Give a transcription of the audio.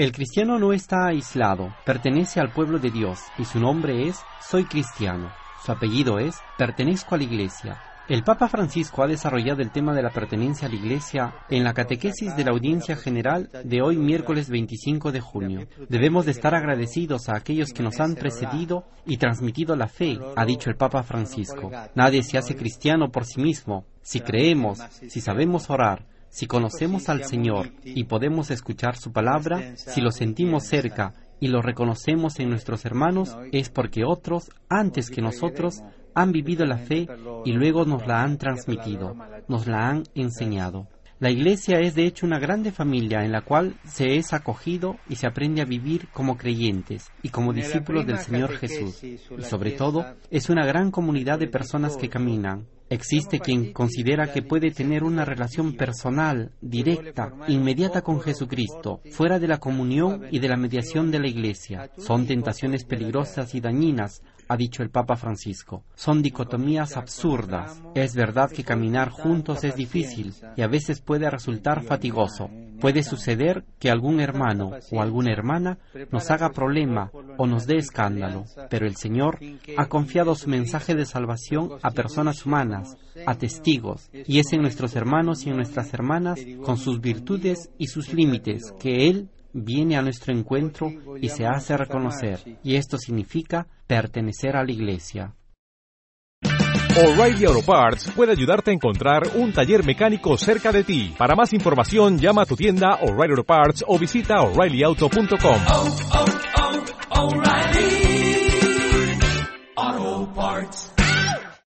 El cristiano no está aislado, pertenece al pueblo de Dios y su nombre es Soy cristiano. Su apellido es Pertenezco a la Iglesia. El Papa Francisco ha desarrollado el tema de la pertenencia a la Iglesia en la catequesis de la audiencia general de hoy miércoles 25 de junio. Debemos de estar agradecidos a aquellos que nos han precedido y transmitido la fe, ha dicho el Papa Francisco. Nadie se hace cristiano por sí mismo. Si creemos, si sabemos orar, si conocemos al Señor y podemos escuchar su palabra, si lo sentimos cerca y lo reconocemos en nuestros hermanos, es porque otros, antes que nosotros, han vivido la fe y luego nos la han transmitido, nos la han enseñado. La iglesia es de hecho una grande familia en la cual se es acogido y se aprende a vivir como creyentes y como discípulos del Señor Jesús. Y sobre todo es una gran comunidad de personas que caminan, Existe quien considera que puede tener una relación personal, directa, inmediata con Jesucristo, fuera de la comunión y de la mediación de la Iglesia. Son tentaciones peligrosas y dañinas, ha dicho el Papa Francisco. Son dicotomías absurdas. Es verdad que caminar juntos es difícil y a veces puede resultar fatigoso. Puede suceder que algún hermano o alguna hermana nos haga problema o nos dé escándalo, pero el Señor ha confiado su mensaje de salvación a personas humanas, a testigos, y es en nuestros hermanos y en nuestras hermanas, con sus virtudes y sus límites, que Él viene a nuestro encuentro y se hace reconocer, y esto significa pertenecer a la Iglesia. O'Reilly Auto Parts puede ayudarte a encontrar un taller mecánico cerca de ti. Para más información, llama a tu tienda O'Reilly Auto Parts o visita oreillyauto.com. alright.